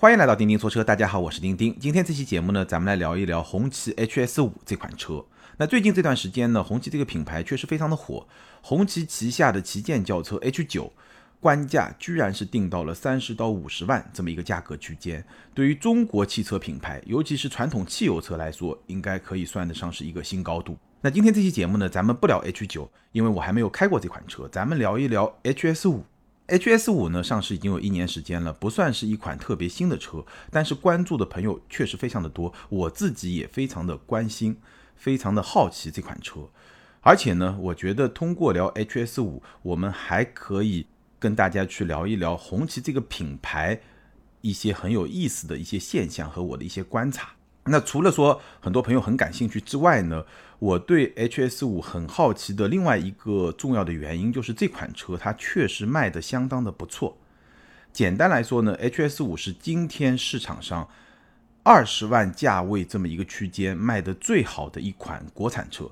欢迎来到钉钉说车，大家好，我是钉钉。今天这期节目呢，咱们来聊一聊红旗 HS 五这款车。那最近这段时间呢，红旗这个品牌确实非常的火。红旗旗下的旗舰轿车 H 九，官价居然是定到了三十到五十万这么一个价格区间。对于中国汽车品牌，尤其是传统汽油车来说，应该可以算得上是一个新高度。那今天这期节目呢，咱们不聊 H 九，因为我还没有开过这款车，咱们聊一聊 HS 五。HS 五呢上市已经有一年时间了，不算是一款特别新的车，但是关注的朋友确实非常的多，我自己也非常的关心，非常的好奇这款车。而且呢，我觉得通过聊 HS 五，我们还可以跟大家去聊一聊红旗这个品牌一些很有意思的一些现象和我的一些观察。那除了说很多朋友很感兴趣之外呢，我对 HS 五很好奇的另外一个重要的原因就是这款车它确实卖的相当的不错。简单来说呢，HS 五是今天市场上二十万价位这么一个区间卖的最好的一款国产车。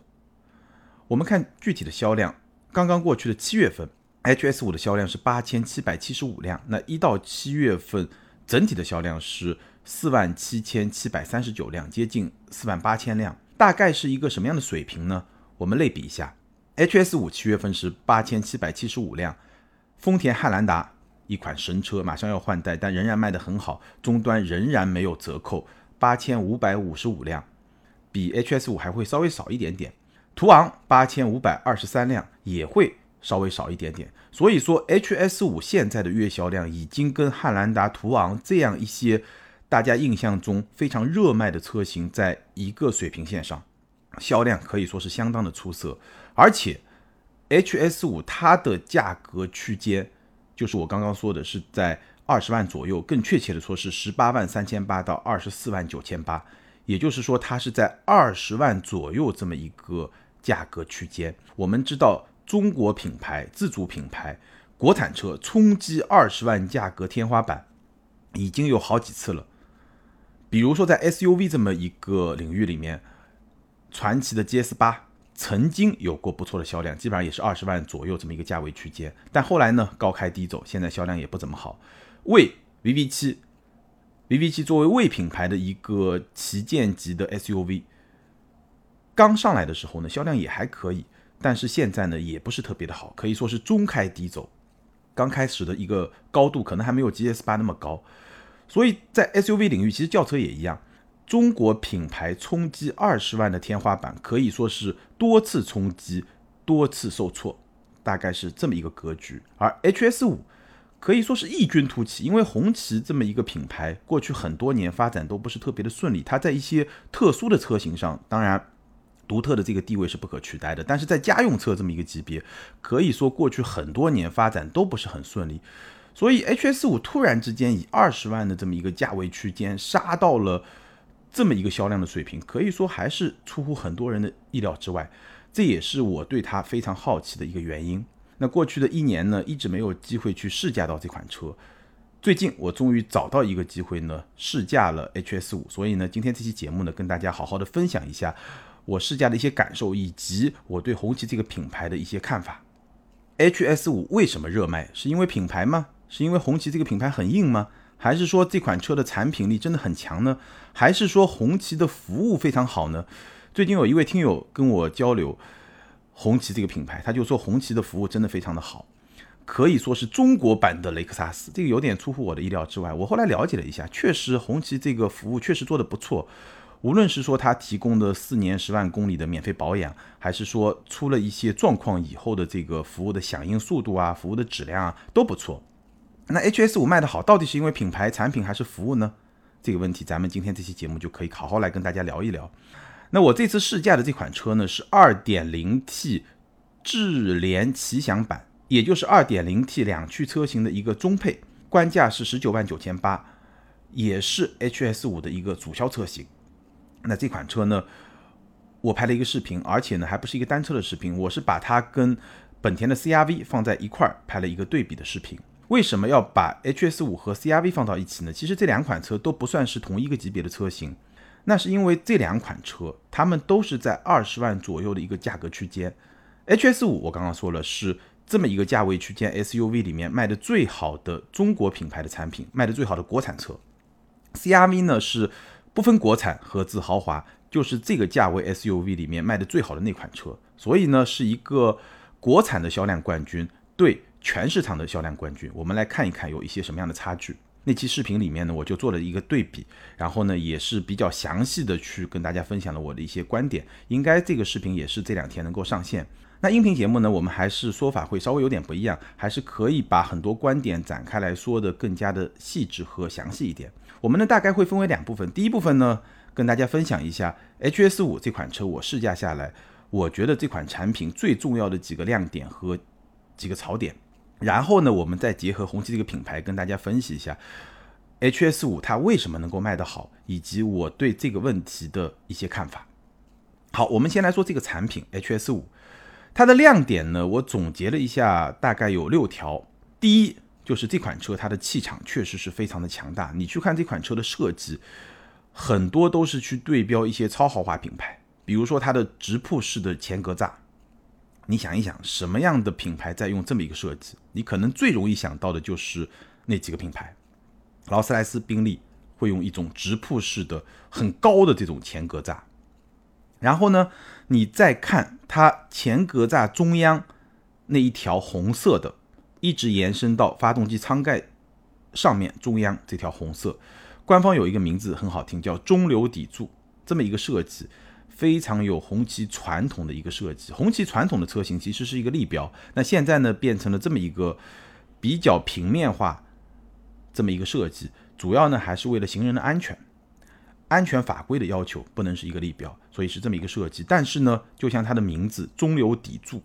我们看具体的销量，刚刚过去的七月份，HS 五的销量是八千七百七十五辆，那一到七月份整体的销量是。四万七千七百三十九辆，接近四万八千辆，大概是一个什么样的水平呢？我们类比一下，HS 五七月份是八千七百七十五辆，丰田汉兰达一款神车，马上要换代，但仍然卖得很好，终端仍然没有折扣，八千五百五十五辆，比 HS 五还会稍微少一点点。途昂八千五百二十三辆，也会稍微少一点点。所以说，HS 五现在的月销量已经跟汉兰达、途昂这样一些。大家印象中非常热卖的车型，在一个水平线上，销量可以说是相当的出色。而且，HS 五它的价格区间，就是我刚刚说的是在二十万左右，更确切的说是十八万三千八到二十四万九千八，也就是说它是在二十万左右这么一个价格区间。我们知道，中国品牌、自主品牌、国产车冲击二十万价格天花板，已经有好几次了。比如说，在 SUV 这么一个领域里面，传祺的 GS 八曾经有过不错的销量，基本上也是二十万左右这么一个价位区间。但后来呢，高开低走，现在销量也不怎么好。魏 VV 七，VV 七作为魏品牌的一个旗舰级的 SUV，刚上来的时候呢，销量也还可以，但是现在呢，也不是特别的好，可以说是中开低走。刚开始的一个高度可能还没有 GS 八那么高。所以在 SUV 领域，其实轿车也一样。中国品牌冲击二十万的天花板，可以说是多次冲击，多次受挫，大概是这么一个格局。而 HS 五可以说是异军突起，因为红旗这么一个品牌，过去很多年发展都不是特别的顺利。它在一些特殊的车型上，当然独特的这个地位是不可取代的。但是在家用车这么一个级别，可以说过去很多年发展都不是很顺利。所以，HS 五突然之间以二十万的这么一个价位区间杀到了这么一个销量的水平，可以说还是出乎很多人的意料之外。这也是我对它非常好奇的一个原因。那过去的一年呢，一直没有机会去试驾到这款车。最近我终于找到一个机会呢，试驾了 HS 五。所以呢，今天这期节目呢，跟大家好好的分享一下我试驾的一些感受，以及我对红旗这个品牌的一些看法。HS 五为什么热卖？是因为品牌吗？是因为红旗这个品牌很硬吗？还是说这款车的产品力真的很强呢？还是说红旗的服务非常好呢？最近有一位听友跟我交流红旗这个品牌，他就说红旗的服务真的非常的好，可以说是中国版的雷克萨斯。这个有点出乎我的意料之外。我后来了解了一下，确实红旗这个服务确实做的不错。无论是说它提供的四年十万公里的免费保养，还是说出了一些状况以后的这个服务的响应速度啊，服务的质量啊都不错。那 HS 五卖的好，到底是因为品牌、产品还是服务呢？这个问题，咱们今天这期节目就可以好好来跟大家聊一聊。那我这次试驾的这款车呢，是 2.0T 智联奇享版，也就是 2.0T 两驱车型的一个中配，官价是十九万九千八，也是 HS 五的一个主销车型。那这款车呢，我拍了一个视频，而且呢还不是一个单车的视频，我是把它跟本田的 CRV 放在一块儿拍了一个对比的视频。为什么要把 HS 五和 CRV 放到一起呢？其实这两款车都不算是同一个级别的车型，那是因为这两款车它们都是在二十万左右的一个价格区间。HS 五我刚刚说了是这么一个价位区间 SUV 里面卖的最好的中国品牌的产品，卖的最好的国产车。CRV 呢是不分国产、合资、豪华，就是这个价位 SUV 里面卖的最好的那款车，所以呢是一个国产的销量冠军对全市场的销量冠军。我们来看一看有一些什么样的差距。那期视频里面呢，我就做了一个对比，然后呢也是比较详细的去跟大家分享了我的一些观点。应该这个视频也是这两天能够上线。那音频节目呢，我们还是说法会稍微有点不一样，还是可以把很多观点展开来说的更加的细致和详细一点。我们呢大概会分为两部分，第一部分呢跟大家分享一下 HS 五这款车，我试驾下来，我觉得这款产品最重要的几个亮点和几个槽点。然后呢，我们再结合红旗这个品牌，跟大家分析一下 HS 五它为什么能够卖得好，以及我对这个问题的一些看法。好，我们先来说这个产品 HS 五。它的亮点呢，我总结了一下，大概有六条。第一，就是这款车它的气场确实是非常的强大。你去看这款车的设计，很多都是去对标一些超豪华品牌，比如说它的直瀑式的前格栅。你想一想，什么样的品牌在用这么一个设计？你可能最容易想到的就是那几个品牌，劳斯莱斯、宾利会用一种直瀑式的很高的这种前格栅。然后呢，你再看它前格栅中央那一条红色的，一直延伸到发动机舱盖上面中央这条红色，官方有一个名字很好听，叫中流砥柱，这么一个设计，非常有红旗传统的一个设计。红旗传统的车型其实是一个立标，那现在呢变成了这么一个比较平面化这么一个设计，主要呢还是为了行人的安全。安全法规的要求不能是一个立标，所以是这么一个设计。但是呢，就像它的名字“中流砥柱”，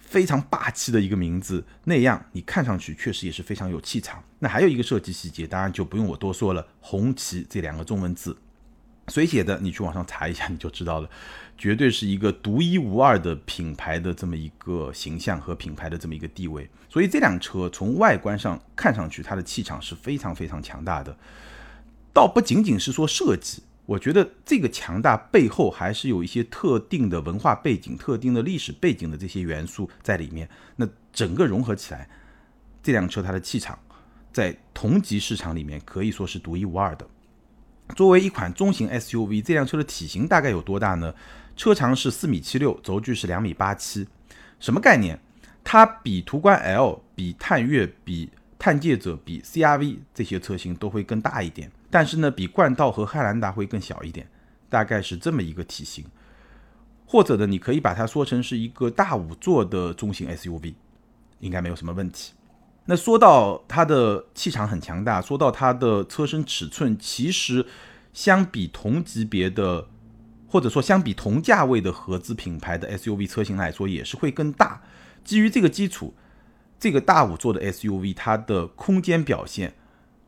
非常霸气的一个名字那样，你看上去确实也是非常有气场。那还有一个设计细节，当然就不用我多说了，“红旗”这两个中文字，谁写的？你去网上查一下，你就知道了。绝对是一个独一无二的品牌的这么一个形象和品牌的这么一个地位。所以这辆车从外观上看上去，它的气场是非常非常强大的。倒不仅仅是说设计，我觉得这个强大背后还是有一些特定的文化背景、特定的历史背景的这些元素在里面。那整个融合起来，这辆车它的气场在同级市场里面可以说是独一无二的。作为一款中型 SUV，这辆车的体型大概有多大呢？车长是四米七六，轴距是两米八七。什么概念？它比途观 L、比探岳、比探界者、比 CRV 这些车型都会更大一点。但是呢，比冠道和汉兰达会更小一点，大概是这么一个体型，或者呢，你可以把它说成是一个大五座的中型 SUV，应该没有什么问题。那说到它的气场很强大，说到它的车身尺寸，其实相比同级别的，或者说相比同价位的合资品牌的 SUV 车型来说，也是会更大。基于这个基础，这个大五座的 SUV 它的空间表现。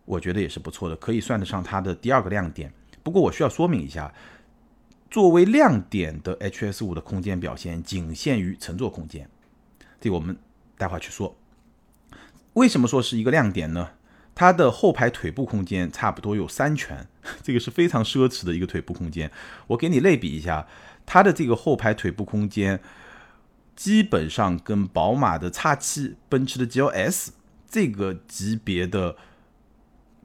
我觉得也是不错的，可以算得上它的第二个亮点。不过我需要说明一下，作为亮点的 HS 五的空间表现仅限于乘坐空间，这个我们待会儿去说。为什么说是一个亮点呢？它的后排腿部空间差不多有三拳，这个是非常奢侈的一个腿部空间。我给你类比一下，它的这个后排腿部空间基本上跟宝马的 X7、奔驰的 GLS 这个级别的。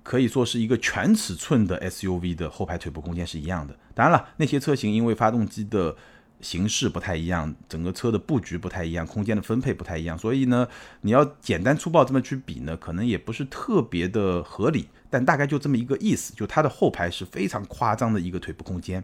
可以说是一个全尺寸的 SUV 的后排腿部空间是一样的。当然了，那些车型因为发动机的形式不太一样，整个车的布局不太一样，空间的分配不太一样，所以呢，你要简单粗暴这么去比呢，可能也不是特别的合理。但大概就这么一个意思，就它的后排是非常夸张的一个腿部空间，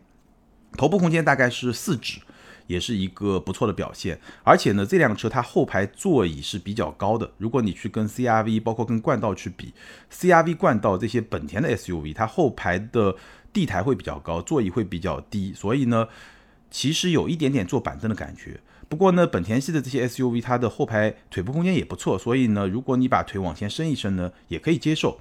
头部空间大概是四指。也是一个不错的表现，而且呢，这辆车它后排座椅是比较高的。如果你去跟 CRV 包括跟冠道去比，CRV、冠道这些本田的 SUV，它后排的地台会比较高，座椅会比较低，所以呢，其实有一点点坐板凳的感觉。不过呢，本田系的这些 SUV，它的后排腿部空间也不错，所以呢，如果你把腿往前伸一伸呢，也可以接受。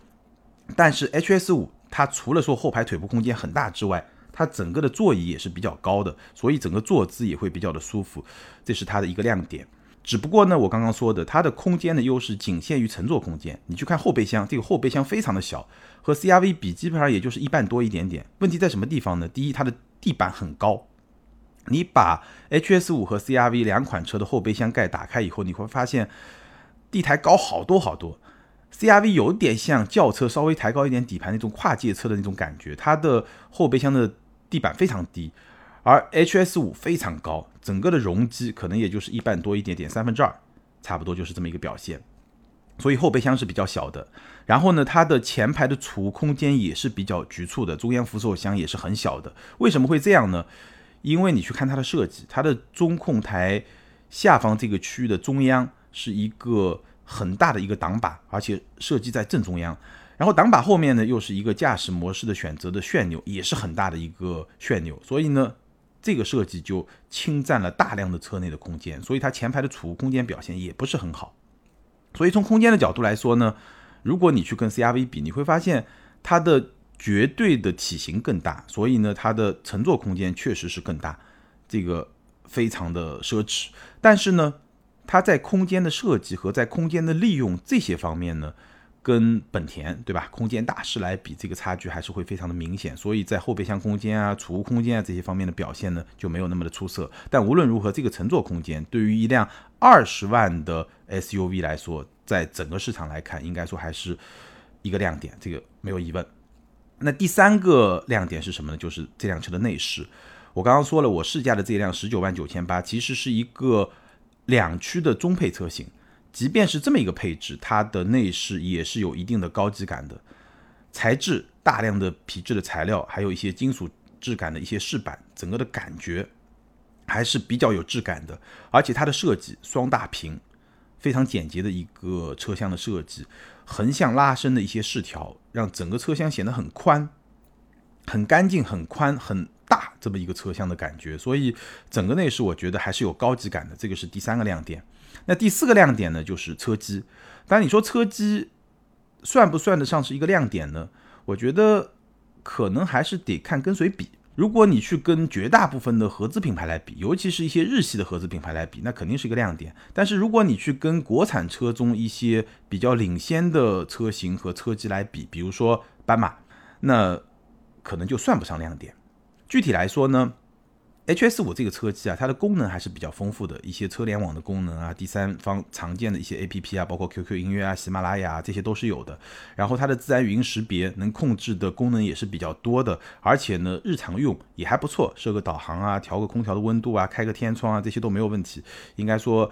但是 HS 五它除了说后排腿部空间很大之外，它整个的座椅也是比较高的，所以整个坐姿也会比较的舒服，这是它的一个亮点。只不过呢，我刚刚说的，它的空间的优势仅限于乘坐空间。你去看后备箱，这个后备箱非常的小，和 CRV 比，基本上也就是一半多一点点。问题在什么地方呢？第一，它的地板很高。你把 HS 五和 CRV 两款车的后备箱盖打开以后，你会发现地台高好多好多。CRV 有点像轿车稍微抬高一点底盘那种跨界车的那种感觉，它的后备箱的地板非常低，而 HS 五非常高，整个的容积可能也就是一半多一点点，三分之二，差不多就是这么一个表现。所以后备箱是比较小的，然后呢，它的前排的储物空间也是比较局促的，中央扶手箱也是很小的。为什么会这样呢？因为你去看它的设计，它的中控台下方这个区域的中央是一个很大的一个挡把，而且设计在正中央。然后挡把后面呢，又是一个驾驶模式的选择的旋钮，也是很大的一个旋钮。所以呢，这个设计就侵占了大量的车内的空间，所以它前排的储物空间表现也不是很好。所以从空间的角度来说呢，如果你去跟 CRV 比，你会发现它的绝对的体型更大，所以呢，它的乘坐空间确实是更大，这个非常的奢侈。但是呢，它在空间的设计和在空间的利用这些方面呢，跟本田对吧，空间大师来比，这个差距还是会非常的明显。所以在后备箱空间啊、储物空间啊这些方面的表现呢，就没有那么的出色。但无论如何，这个乘坐空间对于一辆二十万的 SUV 来说，在整个市场来看，应该说还是一个亮点，这个没有疑问。那第三个亮点是什么呢？就是这辆车的内饰。我刚刚说了，我试驾的这辆十九万九千八，其实是一个两驱的中配车型。即便是这么一个配置，它的内饰也是有一定的高级感的。材质大量的皮质的材料，还有一些金属质感的一些饰板，整个的感觉。还是比较有质感的，而且它的设计双大屏，非常简洁的一个车厢的设计，横向拉伸的一些饰条，让整个车厢显得很宽、很干净、很宽、很大这么一个车厢的感觉。所以整个内饰我觉得还是有高级感的，这个是第三个亮点。那第四个亮点呢，就是车机。当然你说车机算不算得上是一个亮点呢？我觉得可能还是得看跟谁比。如果你去跟绝大部分的合资品牌来比，尤其是一些日系的合资品牌来比，那肯定是一个亮点。但是如果你去跟国产车中一些比较领先的车型和车机来比，比如说斑马，那可能就算不上亮点。具体来说呢？H S 五这个车机啊，它的功能还是比较丰富的，一些车联网的功能啊，第三方常见的一些 A P P 啊，包括 Q Q 音乐啊、喜马拉雅啊，这些都是有的。然后它的自然语音识别能控制的功能也是比较多的，而且呢，日常用也还不错，设个导航啊，调个空调的温度啊，开个天窗啊，这些都没有问题。应该说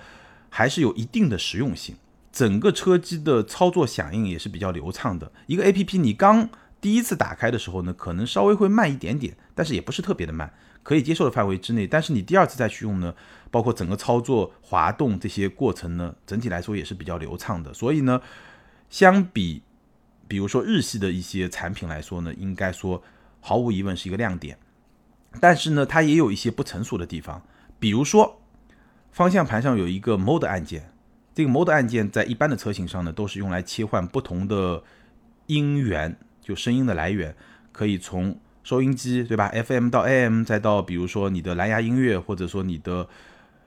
还是有一定的实用性。整个车机的操作响应也是比较流畅的。一个 A P P 你刚第一次打开的时候呢，可能稍微会慢一点点，但是也不是特别的慢。可以接受的范围之内，但是你第二次再去用呢，包括整个操作、滑动这些过程呢，整体来说也是比较流畅的。所以呢，相比，比如说日系的一些产品来说呢，应该说毫无疑问是一个亮点。但是呢，它也有一些不成熟的地方，比如说方向盘上有一个 Mode 按键，这个 Mode 按键在一般的车型上呢，都是用来切换不同的音源，就声音的来源，可以从。收音机对吧？FM 到 AM，再到比如说你的蓝牙音乐，或者说你的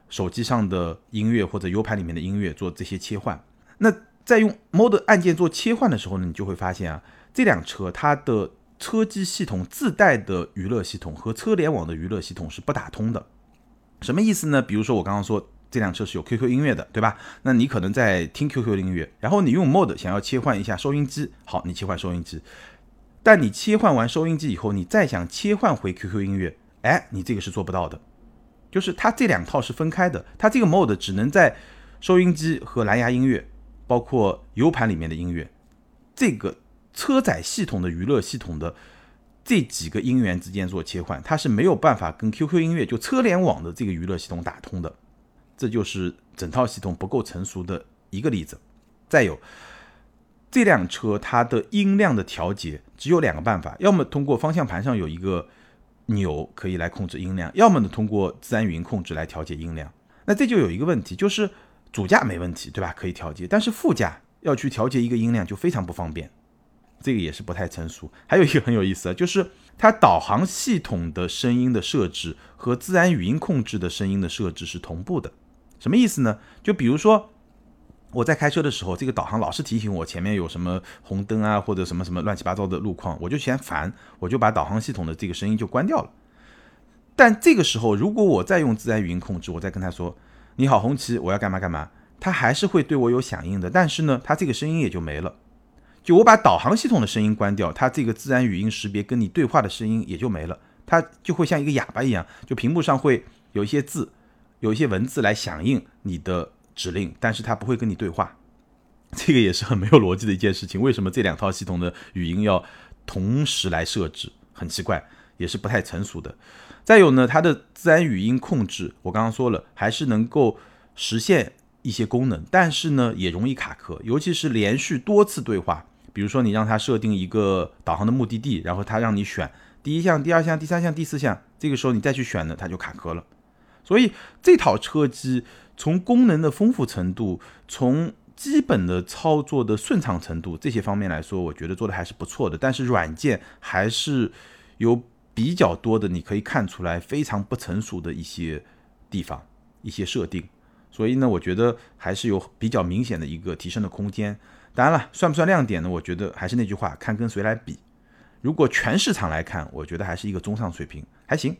手机上的音乐或者 U 盘里面的音乐做这些切换。那在用 Mode 按键做切换的时候呢，你就会发现啊，这辆车它的车机系统自带的娱乐系统和车联网的娱乐系统是不打通的。什么意思呢？比如说我刚刚说这辆车是有 QQ 音乐的，对吧？那你可能在听 QQ 音乐，然后你用 Mode 想要切换一下收音机，好，你切换收音机。但你切换完收音机以后，你再想切换回 QQ 音乐，哎，你这个是做不到的，就是它这两套是分开的，它这个 mode 只能在收音机和蓝牙音乐，包括 U 盘里面的音乐，这个车载系统的娱乐系统的这几个音源之间做切换，它是没有办法跟 QQ 音乐就车联网的这个娱乐系统打通的，这就是整套系统不够成熟的一个例子。再有。这辆车它的音量的调节只有两个办法，要么通过方向盘上有一个钮可以来控制音量，要么呢通过自然语音控制来调节音量。那这就有一个问题，就是主驾没问题，对吧？可以调节，但是副驾要去调节一个音量就非常不方便，这个也是不太成熟。还有一个很有意思啊，就是它导航系统的声音的设置和自然语音控制的声音的设置是同步的，什么意思呢？就比如说。我在开车的时候，这个导航老是提醒我前面有什么红灯啊，或者什么什么乱七八糟的路况，我就嫌烦，我就把导航系统的这个声音就关掉了。但这个时候，如果我再用自然语音控制，我再跟他说“你好，红旗，我要干嘛干嘛”，他还是会对我有响应的。但是呢，他这个声音也就没了，就我把导航系统的声音关掉，它这个自然语音识别跟你对话的声音也就没了，它就会像一个哑巴一样，就屏幕上会有一些字，有一些文字来响应你的指令，但是它不会跟你对话。这个也是很没有逻辑的一件事情。为什么这两套系统的语音要同时来设置？很奇怪，也是不太成熟的。再有呢，它的自然语音控制，我刚刚说了，还是能够实现一些功能，但是呢，也容易卡壳，尤其是连续多次对话。比如说，你让它设定一个导航的目的地，然后它让你选第一项、第二项、第三项、第四项，这个时候你再去选呢，它就卡壳了。所以这套车机从功能的丰富程度，从基本的操作的顺畅程度这些方面来说，我觉得做的还是不错的。但是软件还是有比较多的，你可以看出来非常不成熟的一些地方、一些设定。所以呢，我觉得还是有比较明显的一个提升的空间。当然了，算不算亮点呢？我觉得还是那句话，看跟谁来比。如果全市场来看，我觉得还是一个中上水平，还行。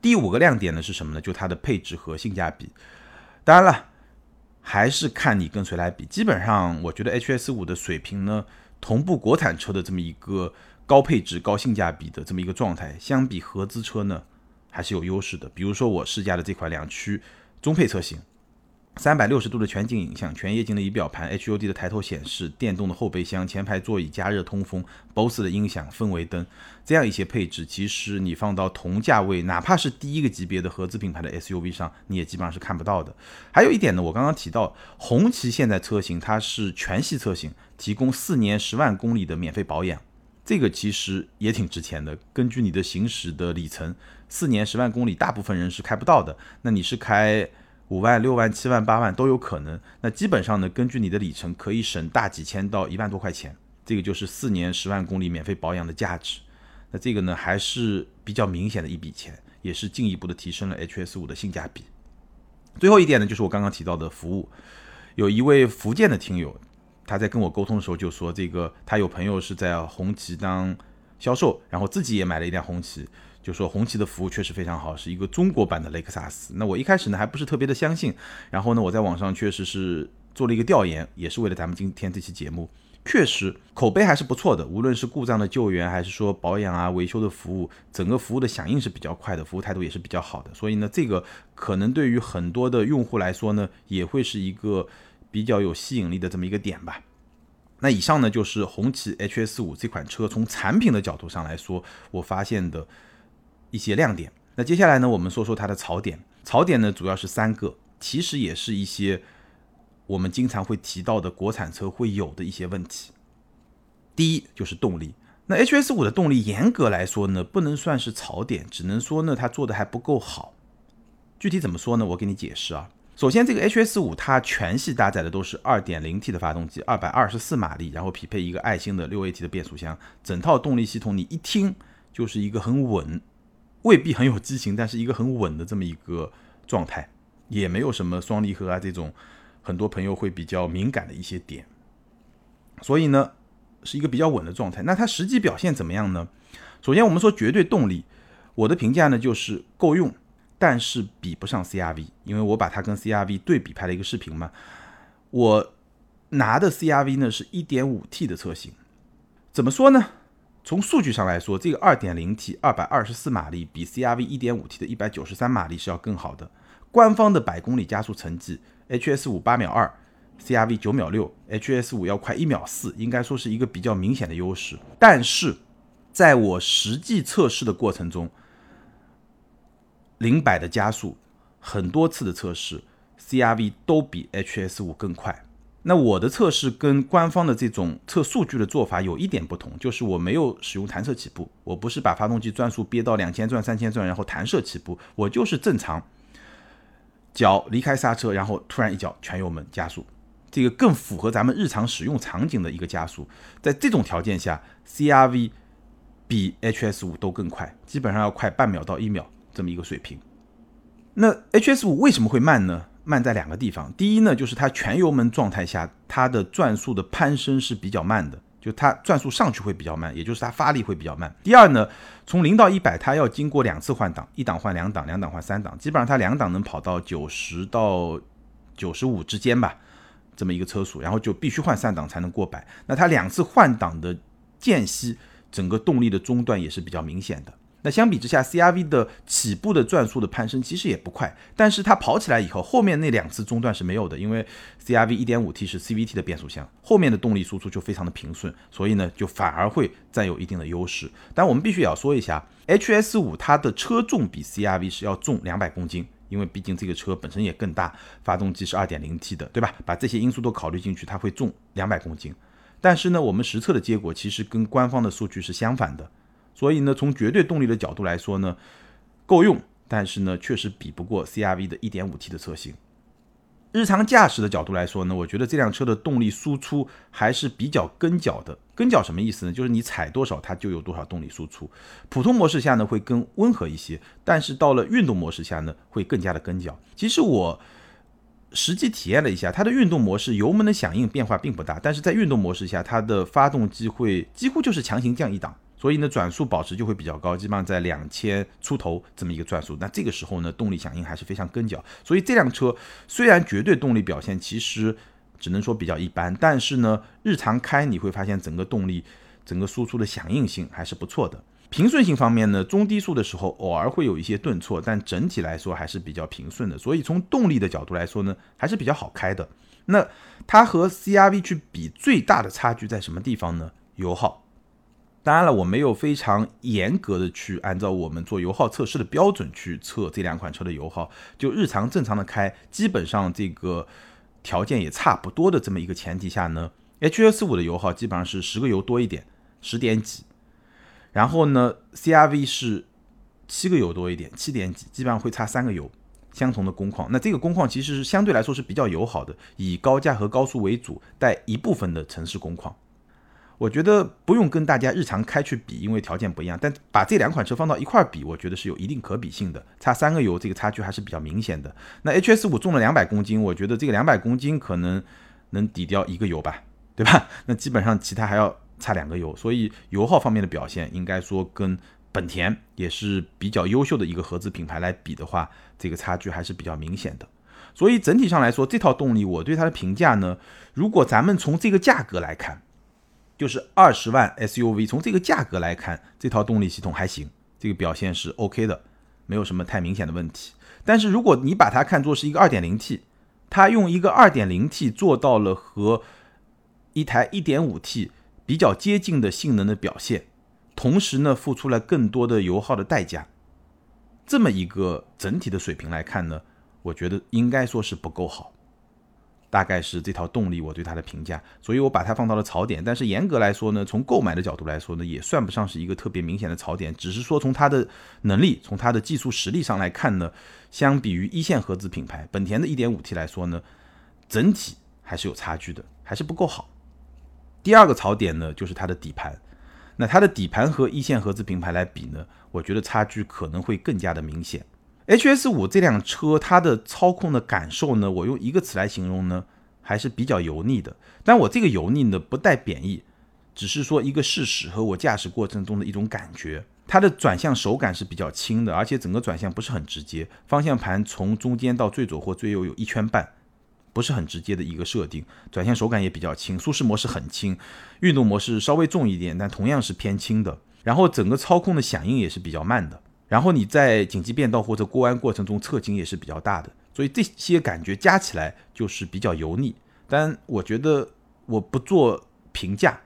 第五个亮点呢是什么呢？就它的配置和性价比。当然了，还是看你跟谁来比。基本上，我觉得 H S 五的水平呢，同步国产车的这么一个高配置、高性价比的这么一个状态，相比合资车呢，还是有优势的。比如说我试驾的这款两驱中配车型。三百六十度的全景影像、全液晶的仪表盘、HUD 的抬头显示、电动的后备箱、前排座椅加热通风、BOSE 的音响、氛围灯，这样一些配置，其实你放到同价位，哪怕是第一个级别的合资品牌的 SUV 上，你也基本上是看不到的。还有一点呢，我刚刚提到，红旗现在车型它是全系车型提供四年十万公里的免费保养，这个其实也挺值钱的。根据你的行驶的里程，四年十万公里，大部分人是开不到的。那你是开？五万、六万、七万、八万都有可能。那基本上呢，根据你的里程，可以省大几千到一万多块钱。这个就是四年十万公里免费保养的价值。那这个呢，还是比较明显的一笔钱，也是进一步的提升了 HS 五的性价比。最后一点呢，就是我刚刚提到的服务。有一位福建的听友，他在跟我沟通的时候就说，这个他有朋友是在红旗当销售，然后自己也买了一辆红旗。就说红旗的服务确实非常好，是一个中国版的雷克萨斯。那我一开始呢还不是特别的相信，然后呢我在网上确实是做了一个调研，也是为了咱们今天这期节目，确实口碑还是不错的。无论是故障的救援，还是说保养啊维修的服务，整个服务的响应是比较快的，服务态度也是比较好的。所以呢，这个可能对于很多的用户来说呢，也会是一个比较有吸引力的这么一个点吧。那以上呢就是红旗 HS 五这款车从产品的角度上来说，我发现的。一些亮点。那接下来呢，我们说说它的槽点。槽点呢，主要是三个，其实也是一些我们经常会提到的国产车会有的一些问题。第一就是动力。那 HS 五的动力，严格来说呢，不能算是槽点，只能说呢，它做的还不够好。具体怎么说呢？我给你解释啊。首先，这个 HS 五它全系搭载的都是 2.0T 的发动机，224马力，然后匹配一个爱信的 6AT 的变速箱，整套动力系统你一听就是一个很稳。未必很有激情，但是一个很稳的这么一个状态，也没有什么双离合啊这种很多朋友会比较敏感的一些点，所以呢是一个比较稳的状态。那它实际表现怎么样呢？首先我们说绝对动力，我的评价呢就是够用，但是比不上 CRV，因为我把它跟 CRV 对比拍了一个视频嘛。我拿的 CRV 呢是 1.5T 的车型，怎么说呢？从数据上来说，这个 2.0T 224马力比 CRV 1.5T 的193马力是要更好的。官方的百公里加速成绩，HS5 8秒2 CRV 9秒6 HS5 要快1秒4，应该说是一个比较明显的优势。但是，在我实际测试的过程中，零百的加速，很多次的测试，CRV 都比 HS5 更快。那我的测试跟官方的这种测数据的做法有一点不同，就是我没有使用弹射起步，我不是把发动机转速憋到两千转、三千转，然后弹射起步，我就是正常脚离开刹车，然后突然一脚全油门加速，这个更符合咱们日常使用场景的一个加速。在这种条件下，CRV 比 HS 五都更快，基本上要快半秒到一秒这么一个水平。那 HS 五为什么会慢呢？慢在两个地方，第一呢，就是它全油门状态下，它的转速的攀升是比较慢的，就它转速上去会比较慢，也就是它发力会比较慢。第二呢，从零到一百，它要经过两次换挡，一档换两档，两档换三档，基本上它两档能跑到九十到九十五之间吧，这么一个车速，然后就必须换三档才能过百。那它两次换挡的间隙，整个动力的中断也是比较明显的。那相比之下，CRV 的起步的转速的攀升其实也不快，但是它跑起来以后，后面那两次中断是没有的，因为 CRV 1.5T 是 CVT 的变速箱，后面的动力输出就非常的平顺，所以呢就反而会占有一定的优势。但我们必须也要说一下，HS5 它的车重比 CRV 是要重两百公斤。因为毕竟这个车本身也更大，发动机是 2.0T 的，对吧？把这些因素都考虑进去，它会重两百公斤。但是呢，我们实测的结果其实跟官方的数据是相反的，所以呢，从绝对动力的角度来说呢，够用，但是呢，确实比不过 CRV 的 1.5T 的车型。日常驾驶的角度来说呢，我觉得这辆车的动力输出还是比较跟脚的。跟脚什么意思呢？就是你踩多少它就有多少动力输出。普通模式下呢会更温和一些，但是到了运动模式下呢会更加的跟脚。其实我实际体验了一下，它的运动模式油门的响应变化并不大，但是在运动模式下，它的发动机会几乎就是强行降一档。所以呢，转速保持就会比较高，基本上在两千出头这么一个转速。那这个时候呢，动力响应还是非常跟脚。所以这辆车虽然绝对动力表现其实只能说比较一般，但是呢，日常开你会发现整个动力、整个输出的响应性还是不错的。平顺性方面呢，中低速的时候偶尔会有一些顿挫，但整体来说还是比较平顺的。所以从动力的角度来说呢，还是比较好开的。那它和 CRV 去比，最大的差距在什么地方呢？油耗。当然了，我没有非常严格的去按照我们做油耗测试的标准去测这两款车的油耗，就日常正常的开，基本上这个条件也差不多的这么一个前提下呢，H S 五的油耗基本上是十个油多一点，十点几，然后呢，C R V 是七个油多一点，七点几，基本上会差三个油，相同的工况，那这个工况其实是相对来说是比较友好的，以高架和高速为主，带一部分的城市工况。我觉得不用跟大家日常开去比，因为条件不一样。但把这两款车放到一块比，我觉得是有一定可比性的。差三个油，这个差距还是比较明显的。那 HS 五重了两百公斤，我觉得这个两百公斤可能能抵掉一个油吧，对吧？那基本上其他还要差两个油，所以油耗方面的表现，应该说跟本田也是比较优秀的一个合资品牌来比的话，这个差距还是比较明显的。所以整体上来说，这套动力我对它的评价呢，如果咱们从这个价格来看。就是二十万 SUV，从这个价格来看，这套动力系统还行，这个表现是 OK 的，没有什么太明显的问题。但是如果你把它看作是一个 2.0T，它用一个 2.0T 做到了和一台 1.5T 比较接近的性能的表现，同时呢付出了更多的油耗的代价，这么一个整体的水平来看呢，我觉得应该说是不够好。大概是这套动力我对它的评价，所以我把它放到了槽点。但是严格来说呢，从购买的角度来说呢，也算不上是一个特别明显的槽点。只是说从它的能力、从它的技术实力上来看呢，相比于一线合资品牌本田的 1.5T 来说呢，整体还是有差距的，还是不够好。第二个槽点呢，就是它的底盘。那它的底盘和一线合资品牌来比呢，我觉得差距可能会更加的明显。H S 五这辆车，它的操控的感受呢，我用一个词来形容呢，还是比较油腻的。但我这个油腻呢，不带贬义，只是说一个事实和我驾驶过程中的一种感觉。它的转向手感是比较轻的，而且整个转向不是很直接。方向盘从中间到最左或最右有一圈半，不是很直接的一个设定。转向手感也比较轻，舒适模式很轻，运动模式稍微重一点，但同样是偏轻的。然后整个操控的响应也是比较慢的。然后你在紧急变道或者过弯过程中侧倾也是比较大的，所以这些感觉加起来就是比较油腻。但我觉得我不做评价，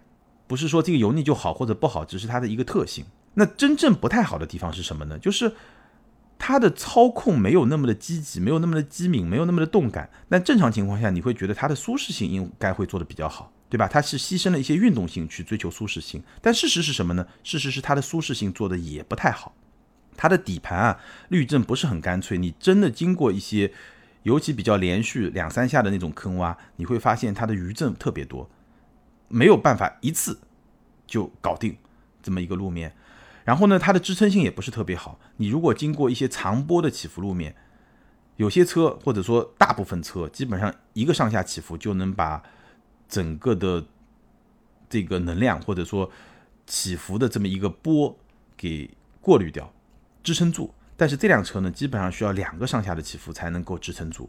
不是说这个油腻就好或者不好，只是它的一个特性。那真正不太好的地方是什么呢？就是它的操控没有那么的积极，没有那么的机敏，没有那么的动感。那正常情况下，你会觉得它的舒适性应该会做的比较好，对吧？它是牺牲了一些运动性去追求舒适性，但事实是什么呢？事实是它的舒适性做的也不太好。它的底盘啊，滤震不是很干脆。你真的经过一些，尤其比较连续两三下的那种坑洼，你会发现它的余震特别多，没有办法一次就搞定这么一个路面。然后呢，它的支撑性也不是特别好。你如果经过一些长波的起伏路面，有些车或者说大部分车，基本上一个上下起伏就能把整个的这个能量或者说起伏的这么一个波给过滤掉。支撑住，但是这辆车呢，基本上需要两个上下的起伏才能够支撑住。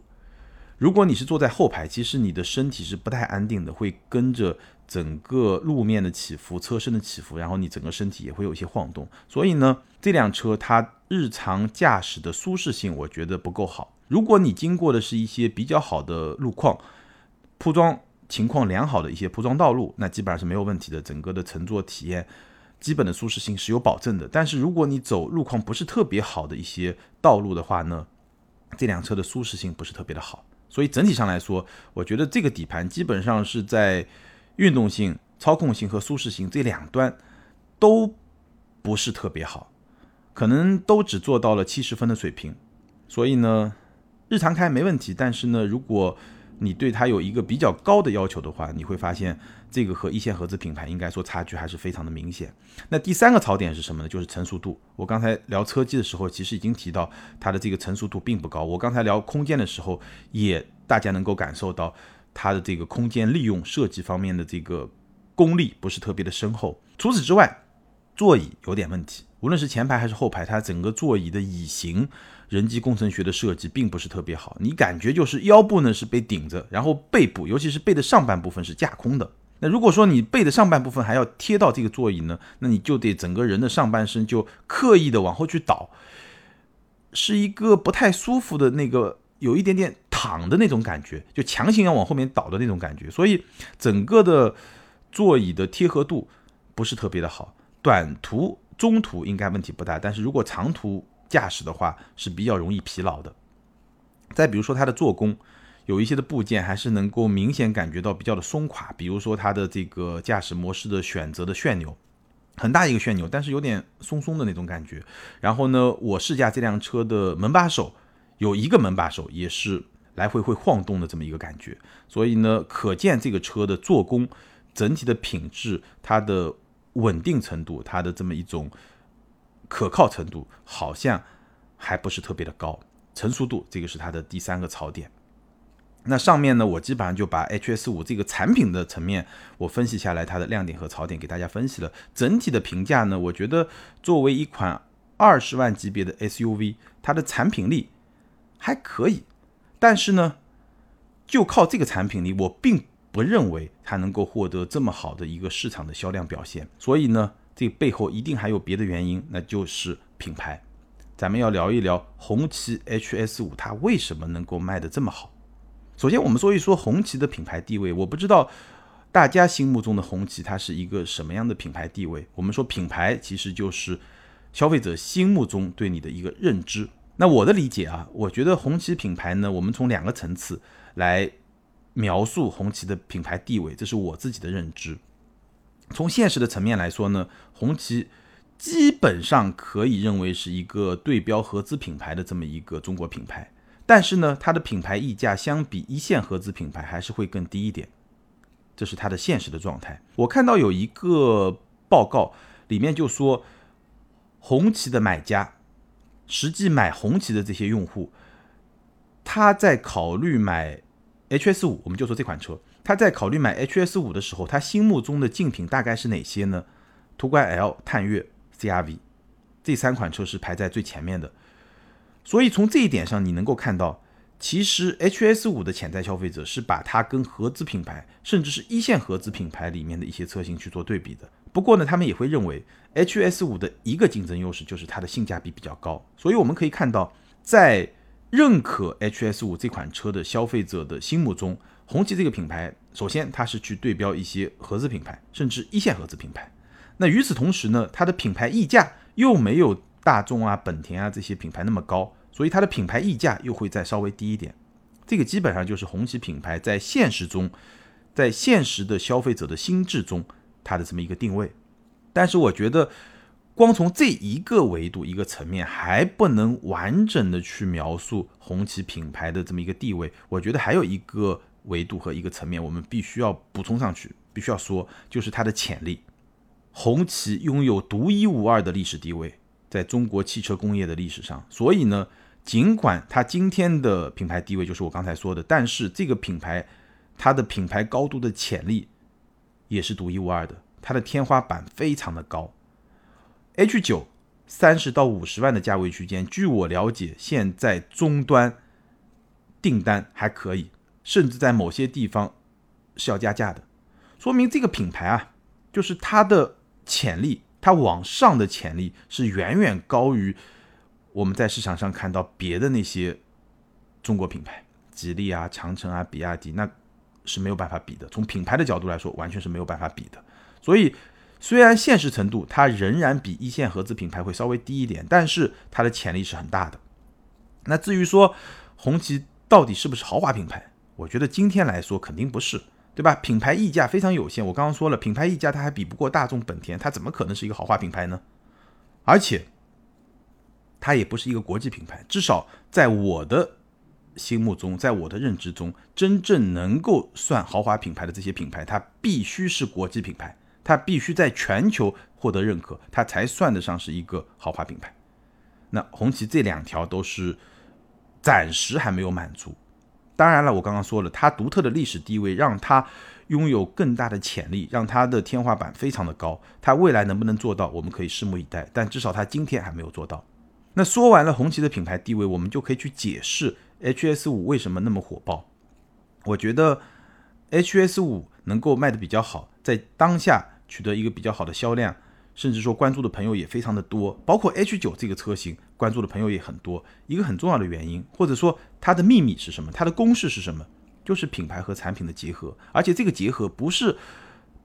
如果你是坐在后排，其实你的身体是不太安定的，会跟着整个路面的起伏、车身的起伏，然后你整个身体也会有一些晃动。所以呢，这辆车它日常驾驶的舒适性，我觉得不够好。如果你经过的是一些比较好的路况，铺装情况良好的一些铺装道路，那基本上是没有问题的，整个的乘坐体验。基本的舒适性是有保证的，但是如果你走路况不是特别好的一些道路的话呢，这辆车的舒适性不是特别的好。所以整体上来说，我觉得这个底盘基本上是在运动性、操控性和舒适性这两端都不是特别好，可能都只做到了七十分的水平。所以呢，日常开没问题，但是呢，如果你对它有一个比较高的要求的话，你会发现这个和一线合资品牌应该说差距还是非常的明显。那第三个槽点是什么呢？就是成熟度。我刚才聊车机的时候，其实已经提到它的这个成熟度并不高。我刚才聊空间的时候，也大家能够感受到它的这个空间利用设计方面的这个功力不是特别的深厚。除此之外，座椅有点问题，无论是前排还是后排，它整个座椅的椅型。人机工程学的设计并不是特别好，你感觉就是腰部呢是被顶着，然后背部，尤其是背的上半部分是架空的。那如果说你背的上半部分还要贴到这个座椅呢，那你就得整个人的上半身就刻意的往后去倒，是一个不太舒服的那个，有一点点躺的那种感觉，就强行要往后面倒的那种感觉。所以整个的座椅的贴合度不是特别的好。短途、中途应该问题不大，但是如果长途，驾驶的话是比较容易疲劳的。再比如说它的做工，有一些的部件还是能够明显感觉到比较的松垮。比如说它的这个驾驶模式的选择的旋钮，很大一个旋钮，但是有点松松的那种感觉。然后呢，我试驾这辆车的门把手，有一个门把手也是来回会晃动的这么一个感觉。所以呢，可见这个车的做工整体的品质、它的稳定程度、它的这么一种。可靠程度好像还不是特别的高，成熟度这个是它的第三个槽点。那上面呢，我基本上就把 HS 五这个产品的层面我分析下来，它的亮点和槽点给大家分析了。整体的评价呢，我觉得作为一款二十万级别的 SUV，它的产品力还可以，但是呢，就靠这个产品力，我并不认为它能够获得这么好的一个市场的销量表现。所以呢。这背后一定还有别的原因，那就是品牌。咱们要聊一聊红旗 HS 五，它为什么能够卖得这么好？首先，我们说一说红旗的品牌地位。我不知道大家心目中的红旗它是一个什么样的品牌地位。我们说品牌其实就是消费者心目中对你的一个认知。那我的理解啊，我觉得红旗品牌呢，我们从两个层次来描述红旗的品牌地位，这是我自己的认知。从现实的层面来说呢，红旗基本上可以认为是一个对标合资品牌的这么一个中国品牌，但是呢，它的品牌溢价相比一线合资品牌还是会更低一点，这是它的现实的状态。我看到有一个报告里面就说，红旗的买家实际买红旗的这些用户，他在考虑买 HS 五，我们就说这款车。他在考虑买 HS 五的时候，他心目中的竞品大概是哪些呢？途观 L、探岳、CRV 这三款车是排在最前面的。所以从这一点上，你能够看到，其实 HS 五的潜在消费者是把它跟合资品牌，甚至是一线合资品牌里面的一些车型去做对比的。不过呢，他们也会认为 HS 五的一个竞争优势就是它的性价比比较高。所以我们可以看到，在认可 HS 五这款车的消费者的心目中。红旗这个品牌，首先它是去对标一些合资品牌，甚至一线合资品牌。那与此同时呢，它的品牌溢价又没有大众啊、本田啊这些品牌那么高，所以它的品牌溢价又会再稍微低一点。这个基本上就是红旗品牌在现实中，在现实的消费者的心智中，它的这么一个定位。但是我觉得，光从这一个维度、一个层面，还不能完整的去描述红旗品牌的这么一个地位。我觉得还有一个。维度和一个层面，我们必须要补充上去，必须要说，就是它的潜力。红旗拥有独一无二的历史地位，在中国汽车工业的历史上。所以呢，尽管它今天的品牌地位就是我刚才说的，但是这个品牌它的品牌高度的潜力也是独一无二的，它的天花板非常的高。H 九三十到五十万的价位区间，据我了解，现在终端。订单还可以，甚至在某些地方是要加价的，说明这个品牌啊，就是它的潜力，它往上的潜力是远远高于我们在市场上看到别的那些中国品牌，吉利啊、长城啊、比亚迪，那是没有办法比的。从品牌的角度来说，完全是没有办法比的。所以，虽然现实程度它仍然比一线合资品牌会稍微低一点，但是它的潜力是很大的。那至于说红旗到底是不是豪华品牌，我觉得今天来说肯定不是，对吧？品牌溢价非常有限，我刚刚说了，品牌溢价它还比不过大众、本田，它怎么可能是一个豪华品牌呢？而且，它也不是一个国际品牌，至少在我的心目中，在我的认知中，真正能够算豪华品牌的这些品牌，它必须是国际品牌，它必须在全球获得认可，它才算得上是一个豪华品牌。那红旗这两条都是暂时还没有满足。当然了，我刚刚说了，它独特的历史地位让它拥有更大的潜力，让它的天花板非常的高。它未来能不能做到，我们可以拭目以待。但至少它今天还没有做到。那说完了红旗的品牌地位，我们就可以去解释 HS 五为什么那么火爆。我觉得 HS 五能够卖的比较好，在当下取得一个比较好的销量，甚至说关注的朋友也非常的多，包括 H 九这个车型关注的朋友也很多。一个很重要的原因，或者说它的秘密是什么？它的公式是什么？就是品牌和产品的结合，而且这个结合不是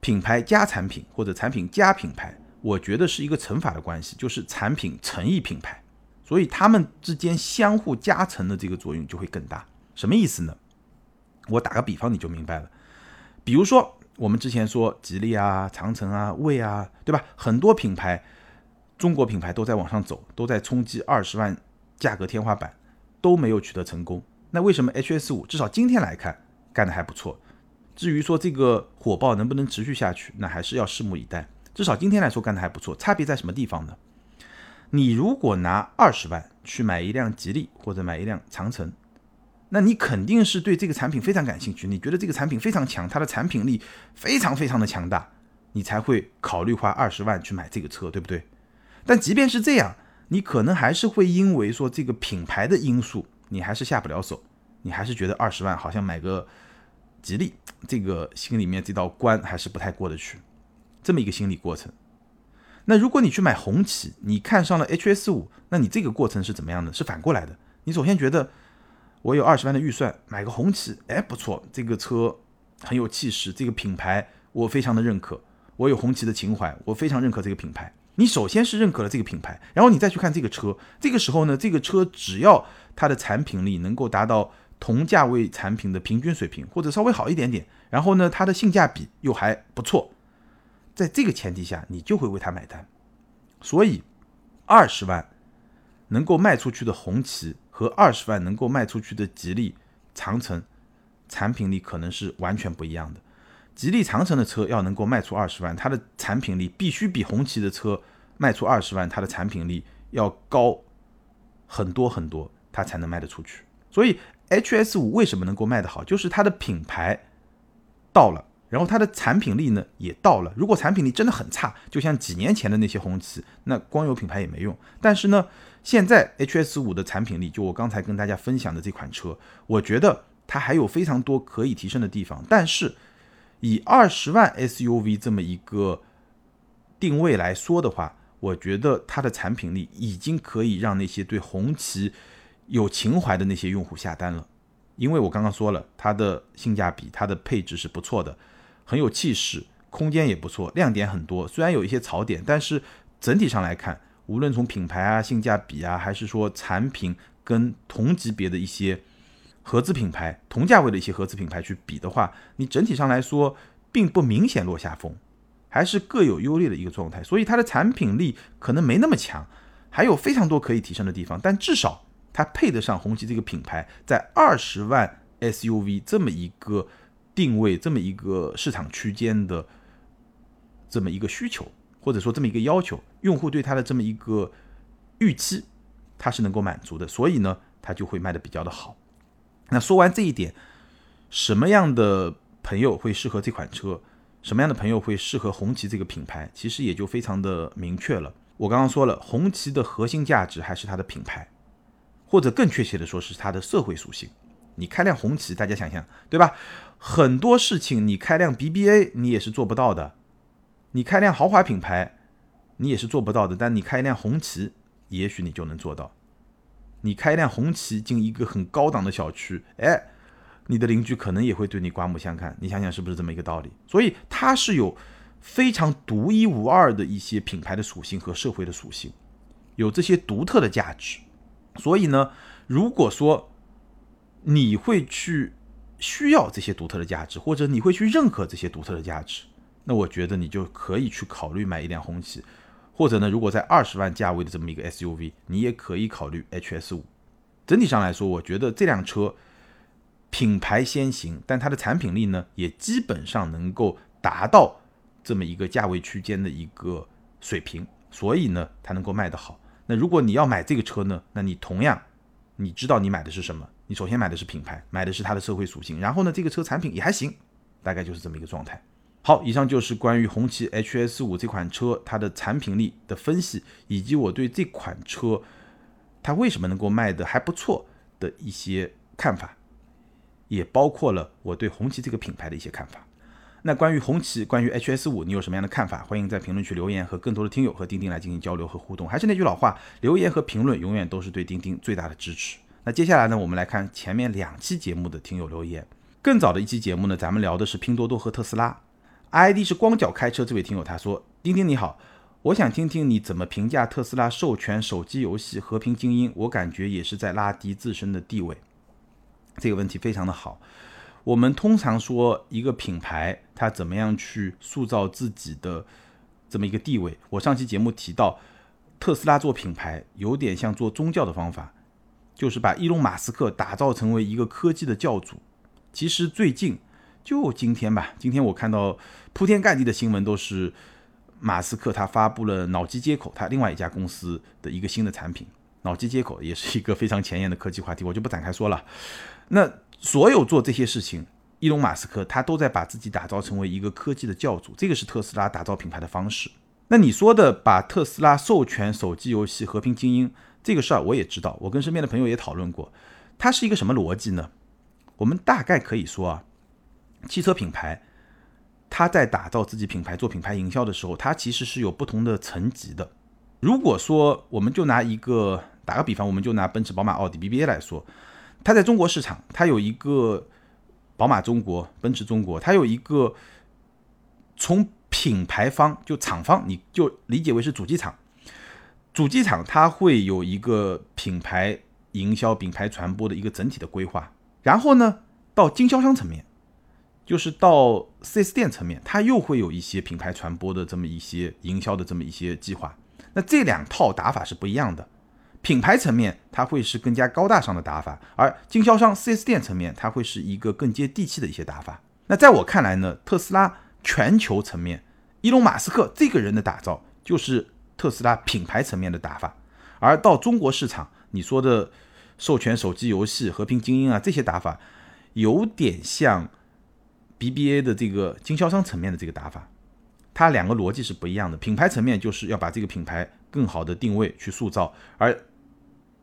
品牌加产品或者产品加品牌，我觉得是一个乘法的关系，就是产品乘以品牌。所以它们之间相互加成的这个作用就会更大。什么意思呢？我打个比方你就明白了。比如说我们之前说吉利啊、长城啊、魏啊，对吧？很多品牌，中国品牌都在往上走，都在冲击二十万价格天花板，都没有取得成功。那为什么 HS 五至少今天来看干得还不错？至于说这个火爆能不能持续下去，那还是要拭目以待。至少今天来说干得还不错。差别在什么地方呢？你如果拿二十万去买一辆吉利或者买一辆长城，那你肯定是对这个产品非常感兴趣，你觉得这个产品非常强，它的产品力非常非常的强大，你才会考虑花二十万去买这个车，对不对？但即便是这样，你可能还是会因为说这个品牌的因素，你还是下不了手，你还是觉得二十万好像买个吉利，这个心里面这道关还是不太过得去，这么一个心理过程。那如果你去买红旗，你看上了 HS 五，那你这个过程是怎么样的？是反过来的。你首先觉得我有二十万的预算买个红旗，哎，不错，这个车很有气势，这个品牌我非常的认可，我有红旗的情怀，我非常认可这个品牌。你首先是认可了这个品牌，然后你再去看这个车，这个时候呢，这个车只要它的产品力能够达到同价位产品的平均水平，或者稍微好一点点，然后呢，它的性价比又还不错。在这个前提下，你就会为它买单。所以，二十万能够卖出去的红旗和二十万能够卖出去的吉利、长城，产品力可能是完全不一样的。吉利、长城的车要能够卖出二十万，它的产品力必须比红旗的车卖出二十万，它的产品力要高很多很多，它才能卖得出去。所以，HS 五为什么能够卖得好，就是它的品牌到了。然后它的产品力呢也到了。如果产品力真的很差，就像几年前的那些红旗，那光有品牌也没用。但是呢，现在 HS 五的产品力，就我刚才跟大家分享的这款车，我觉得它还有非常多可以提升的地方。但是以二十万 SUV 这么一个定位来说的话，我觉得它的产品力已经可以让那些对红旗有情怀的那些用户下单了。因为我刚刚说了，它的性价比、它的配置是不错的。很有气势，空间也不错，亮点很多。虽然有一些槽点，但是整体上来看，无论从品牌啊、性价比啊，还是说产品跟同级别的一些合资品牌、同价位的一些合资品牌去比的话，你整体上来说并不明显落下风，还是各有优劣的一个状态。所以它的产品力可能没那么强，还有非常多可以提升的地方。但至少它配得上红旗这个品牌，在二十万 SUV 这么一个。定位这么一个市场区间的这么一个需求，或者说这么一个要求，用户对它的这么一个预期，它是能够满足的，所以呢，它就会卖的比较的好。那说完这一点，什么样的朋友会适合这款车？什么样的朋友会适合红旗这个品牌？其实也就非常的明确了。我刚刚说了，红旗的核心价值还是它的品牌，或者更确切的说是它的社会属性。你开辆红旗，大家想想，对吧？很多事情你开辆 BBA 你也是做不到的，你开辆豪华品牌你也是做不到的，但你开一辆红旗，也许你就能做到。你开一辆红旗进一个很高档的小区，哎，你的邻居可能也会对你刮目相看。你想想是不是这么一个道理？所以它是有非常独一无二的一些品牌的属性和社会的属性，有这些独特的价值。所以呢，如果说你会去需要这些独特的价值，或者你会去认可这些独特的价值，那我觉得你就可以去考虑买一辆红旗。或者呢，如果在二十万价位的这么一个 SUV，你也可以考虑 HS 五。整体上来说，我觉得这辆车品牌先行，但它的产品力呢，也基本上能够达到这么一个价位区间的一个水平，所以呢，它能够卖得好。那如果你要买这个车呢，那你同样你知道你买的是什么？你首先买的是品牌，买的是它的社会属性，然后呢，这个车产品也还行，大概就是这么一个状态。好，以上就是关于红旗 HS 五这款车它的产品力的分析，以及我对这款车它为什么能够卖的还不错的一些看法，也包括了我对红旗这个品牌的一些看法。那关于红旗，关于 HS 五，你有什么样的看法？欢迎在评论区留言，和更多的听友和钉钉来进行交流和互动。还是那句老话，留言和评论永远都是对钉钉最大的支持。那接下来呢，我们来看前面两期节目的听友留言。更早的一期节目呢，咱们聊的是拼多多和特斯拉。ID 是光脚开车，这位听友他说：“丁丁你好，我想听听你怎么评价特斯拉授权手机游戏《和平精英》，我感觉也是在拉低自身的地位。”这个问题非常的好。我们通常说一个品牌它怎么样去塑造自己的这么一个地位。我上期节目提到，特斯拉做品牌有点像做宗教的方法，就是把伊隆马斯克打造成为一个科技的教主。其实最近。就今天吧，今天我看到铺天盖地的新闻都是马斯克他发布了脑机接口，他另外一家公司的一个新的产品。脑机接口也是一个非常前沿的科技话题，我就不展开说了。那所有做这些事情，伊隆马斯克他都在把自己打造成为一个科技的教主，这个是特斯拉打造品牌的方式。那你说的把特斯拉授权手机游戏《和平精英》这个事儿，我也知道，我跟身边的朋友也讨论过，它是一个什么逻辑呢？我们大概可以说啊。汽车品牌，它在打造自己品牌、做品牌营销的时候，它其实是有不同的层级的。如果说我们就拿一个打个比方，我们就拿奔驰、宝马、奥迪、BBA 来说，它在中国市场，它有一个宝马中国、奔驰中国，它有一个从品牌方就厂方，你就理解为是主机厂，主机厂它会有一个品牌营销、品牌传播的一个整体的规划，然后呢，到经销商层面。就是到 4S 店层面，它又会有一些品牌传播的这么一些营销的这么一些计划。那这两套打法是不一样的。品牌层面它会是更加高大上的打法，而经销商 4S 店层面它会是一个更接地气的一些打法。那在我看来呢，特斯拉全球层面，伊隆马斯克这个人的打造就是特斯拉品牌层面的打法。而到中国市场，你说的授权手机游戏、和平精英啊这些打法，有点像。BBA 的这个经销商层面的这个打法，它两个逻辑是不一样的。品牌层面就是要把这个品牌更好的定位去塑造，而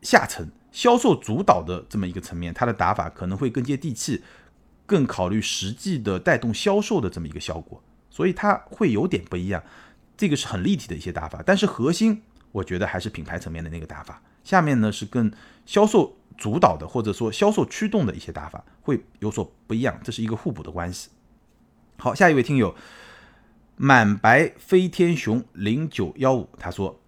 下层销售主导的这么一个层面，它的打法可能会更接地气，更考虑实际的带动销售的这么一个效果，所以它会有点不一样。这个是很立体的一些打法，但是核心我觉得还是品牌层面的那个打法。下面呢是更销售。主导的或者说销售驱动的一些打法会有所不一样，这是一个互补的关系。好，下一位听友满白飞天熊零九幺五，他说：“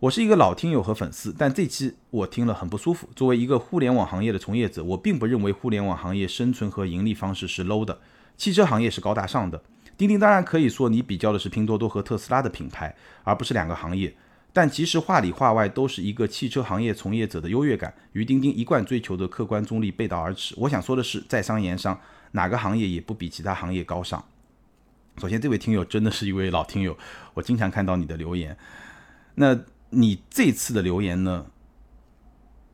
我是一个老听友和粉丝，但这期我听了很不舒服。作为一个互联网行业的从业者，我并不认为互联网行业生存和盈利方式是 low 的，汽车行业是高大上的。钉钉当然可以说你比较的是拼多多和特斯拉的品牌，而不是两个行业。”但其实话里话外都是一个汽车行业从业者的优越感，与钉钉一贯追求的客观中立背道而驰。我想说的是，在商言商，哪个行业也不比其他行业高尚。首先，这位听友真的是一位老听友，我经常看到你的留言。那你这次的留言呢？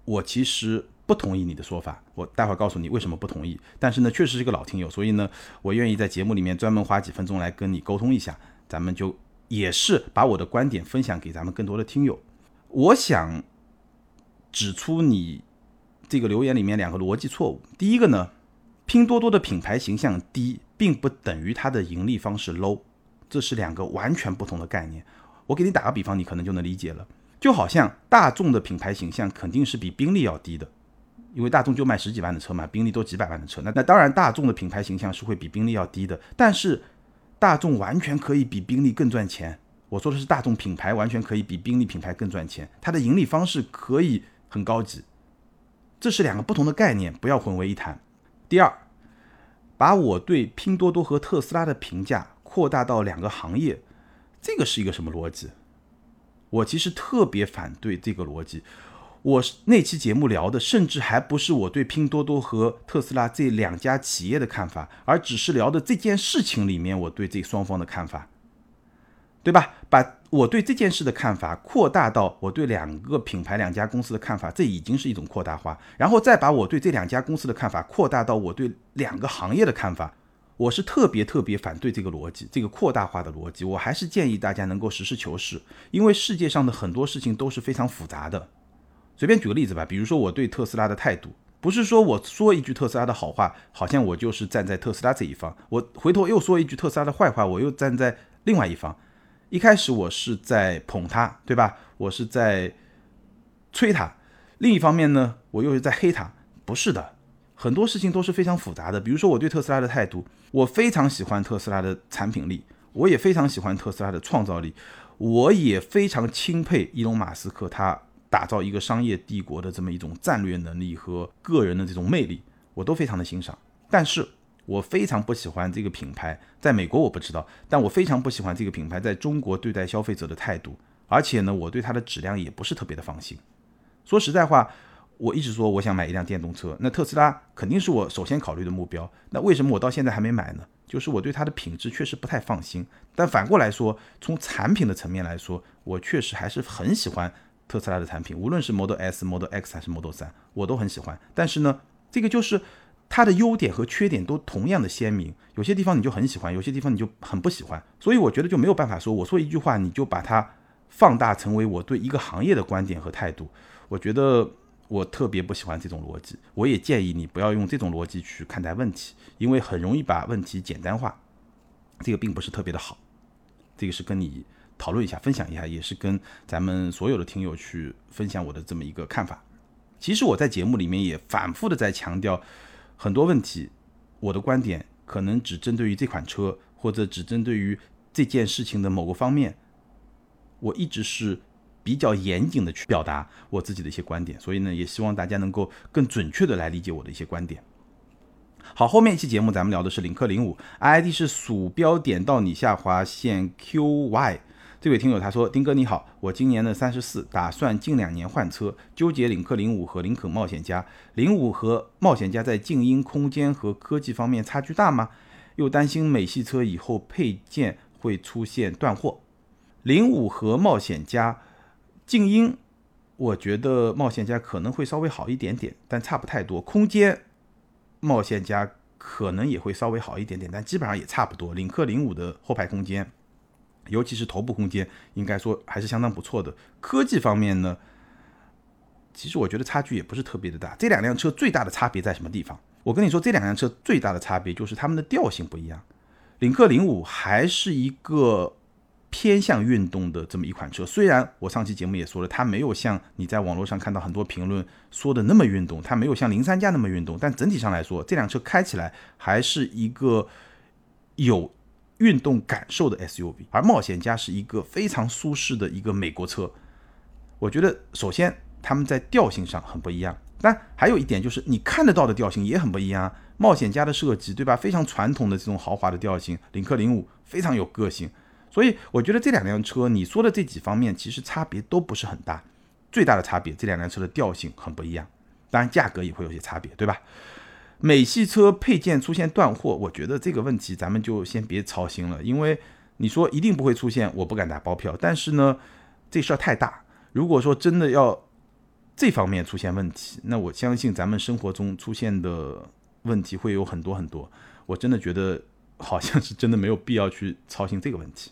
我其实不同意你的说法，我待会儿告诉你为什么不同意。但是呢，确实是个老听友，所以呢，我愿意在节目里面专门花几分钟来跟你沟通一下，咱们就。也是把我的观点分享给咱们更多的听友。我想指出你这个留言里面两个逻辑错误。第一个呢，拼多多的品牌形象低，并不等于它的盈利方式 low，这是两个完全不同的概念。我给你打个比方，你可能就能理解了。就好像大众的品牌形象肯定是比宾利要低的，因为大众就卖十几万的车嘛，宾利都几百万的车。那那当然，大众的品牌形象是会比宾利要低的，但是大众完全可以比宾利更赚钱。我说的是大众品牌完全可以比宾利品牌更赚钱，它的盈利方式可以很高级。这是两个不同的概念，不要混为一谈。第二，把我对拼多多和特斯拉的评价扩大到两个行业，这个是一个什么逻辑？我其实特别反对这个逻辑。我是那期节目聊的，甚至还不是我对拼多多和特斯拉这两家企业的看法，而只是聊的这件事情里面我对这双方的看法，对吧？把我对这件事的看法扩大到我对两个品牌、两家公司的看法，这已经是一种扩大化。然后再把我对这两家公司的看法扩大到我对两个行业的看法。我是特别特别反对这个逻辑，这个扩大化的逻辑。我还是建议大家能够实事求是，因为世界上的很多事情都是非常复杂的。随便举个例子吧，比如说我对特斯拉的态度，不是说我说一句特斯拉的好话，好像我就是站在特斯拉这一方；我回头又说一句特斯拉的坏话，我又站在另外一方。一开始我是在捧他，对吧？我是在吹他。另一方面呢，我又是在黑他。不是的。很多事情都是非常复杂的，比如说我对特斯拉的态度，我非常喜欢特斯拉的产品力，我也非常喜欢特斯拉的创造力，我也非常钦佩伊隆马斯克他打造一个商业帝国的这么一种战略能力和个人的这种魅力，我都非常的欣赏。但是我非常不喜欢这个品牌，在美国我不知道，但我非常不喜欢这个品牌在中国对待消费者的态度，而且呢，我对它的质量也不是特别的放心。说实在话。我一直说我想买一辆电动车，那特斯拉肯定是我首先考虑的目标。那为什么我到现在还没买呢？就是我对它的品质确实不太放心。但反过来说，从产品的层面来说，我确实还是很喜欢特斯拉的产品，无论是 Model S、Model X 还是 Model 3，我都很喜欢。但是呢，这个就是它的优点和缺点都同样的鲜明，有些地方你就很喜欢，有些地方你就很不喜欢。所以我觉得就没有办法说，我说一句话你就把它放大成为我对一个行业的观点和态度。我觉得。我特别不喜欢这种逻辑，我也建议你不要用这种逻辑去看待问题，因为很容易把问题简单化，这个并不是特别的好。这个是跟你讨论一下、分享一下，也是跟咱们所有的听友去分享我的这么一个看法。其实我在节目里面也反复的在强调很多问题，我的观点可能只针对于这款车，或者只针对于这件事情的某个方面，我一直是。比较严谨的去表达我自己的一些观点，所以呢，也希望大家能够更准确的来理解我的一些观点。好，后面一期节目咱们聊的是领克零五，ID 是鼠标点到你下划线 QY。这位听友他说：“丁哥你好，我今年呢三十四，打算近两年换车，纠结领克零五和林肯冒险家。零五和冒险家在静音、空间和科技方面差距大吗？又担心美系车以后配件会出现断货。零五和冒险家。”静音，我觉得冒险家可能会稍微好一点点，但差不太多。空间，冒险家可能也会稍微好一点点，但基本上也差不多。领克零五的后排空间，尤其是头部空间，应该说还是相当不错的。科技方面呢，其实我觉得差距也不是特别的大。这两辆车最大的差别在什么地方？我跟你说，这两辆车最大的差别就是它们的调性不一样。领克零五还是一个。偏向运动的这么一款车，虽然我上期节目也说了，它没有像你在网络上看到很多评论说的那么运动，它没有像零三加那么运动，但整体上来说，这辆车开起来还是一个有运动感受的 SUV。而冒险家是一个非常舒适的一个美国车。我觉得首先他们在调性上很不一样，但还有一点就是你看得到的调性也很不一样。冒险家的设计，对吧？非常传统的这种豪华的调性，领克零五非常有个性。所以我觉得这两辆车，你说的这几方面其实差别都不是很大，最大的差别这两辆车的调性很不一样，当然价格也会有些差别，对吧？美系车配件出现断货，我觉得这个问题咱们就先别操心了，因为你说一定不会出现，我不敢打包票。但是呢，这事儿太大，如果说真的要这方面出现问题，那我相信咱们生活中出现的问题会有很多很多，我真的觉得好像是真的没有必要去操心这个问题。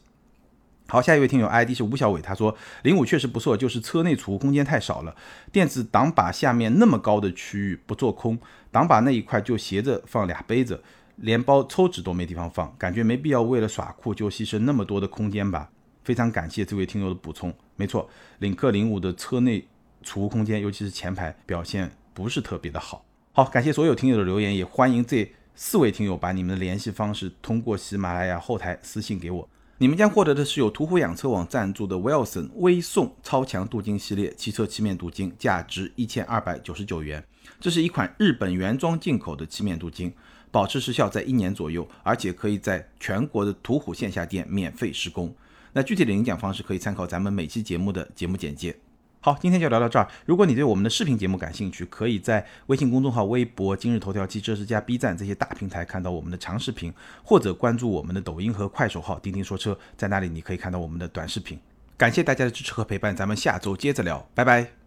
好，下一位听友 ID 是吴小伟，他说零五确实不错，就是车内储物空间太少了，电子挡把下面那么高的区域不做空，挡把那一块就斜着放俩杯子，连包抽纸都没地方放，感觉没必要为了耍酷就牺牲那么多的空间吧。非常感谢这位听友的补充，没错，领克零五的车内储物空间，尤其是前排表现不是特别的好。好，感谢所有听友的留言，也欢迎这四位听友把你们的联系方式通过喜马拉雅后台私信给我。你们将获得的是由途虎养车网赞助的 Wilson 微送超强镀金系列汽车漆面镀金，价值一千二百九十九元。这是一款日本原装进口的漆面镀金，保持时效在一年左右，而且可以在全国的途虎线下店免费施工。那具体的领奖方式可以参考咱们每期节目的节目简介。好，今天就聊到这儿。如果你对我们的视频节目感兴趣，可以在微信公众号、微博、今日头条、汽车之家、B 站这些大平台看到我们的长视频，或者关注我们的抖音和快手号“钉钉说车”，在那里你可以看到我们的短视频。感谢大家的支持和陪伴，咱们下周接着聊，拜拜。